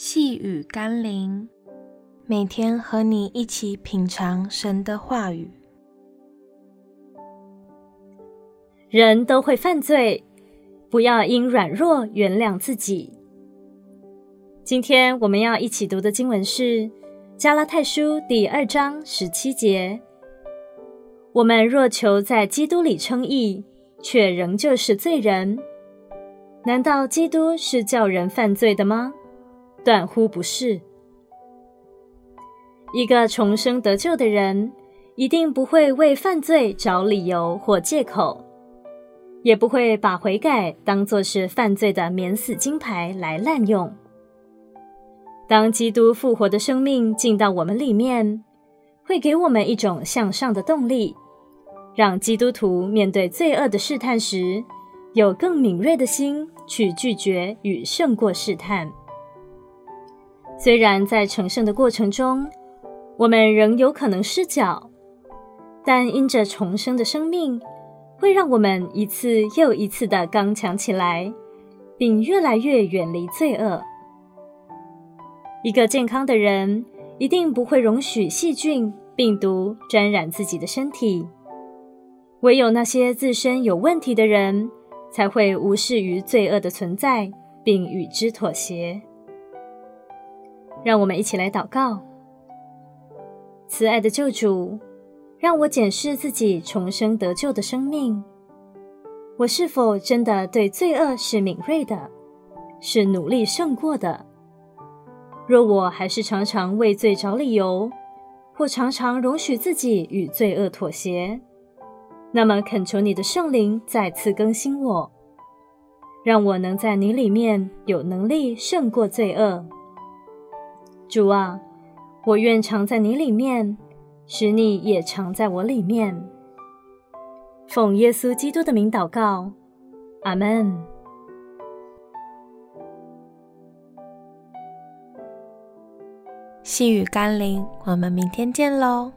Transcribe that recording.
细雨甘霖，每天和你一起品尝神的话语。人都会犯罪，不要因软弱原谅自己。今天我们要一起读的经文是《加拉太书》第二章十七节。我们若求在基督里称义，却仍旧是罪人，难道基督是叫人犯罪的吗？断乎不是。一个重生得救的人，一定不会为犯罪找理由或借口，也不会把悔改当作是犯罪的免死金牌来滥用。当基督复活的生命进到我们里面，会给我们一种向上的动力，让基督徒面对罪恶的试探时，有更敏锐的心去拒绝与胜过试探。虽然在成圣的过程中，我们仍有可能失脚，但因着重生的生命，会让我们一次又一次的刚强起来，并越来越远离罪恶。一个健康的人一定不会容许细菌、病毒沾染自己的身体，唯有那些自身有问题的人，才会无视于罪恶的存在，并与之妥协。让我们一起来祷告。慈爱的救主，让我检视自己重生得救的生命，我是否真的对罪恶是敏锐的，是努力胜过的？若我还是常常为罪找理由，或常常容许自己与罪恶妥协，那么恳求你的圣灵再次更新我，让我能在你里面有能力胜过罪恶。主啊，我愿常在你里面，使你也常在我里面。奉耶稣基督的名祷告，阿门。细雨甘霖，我们明天见喽。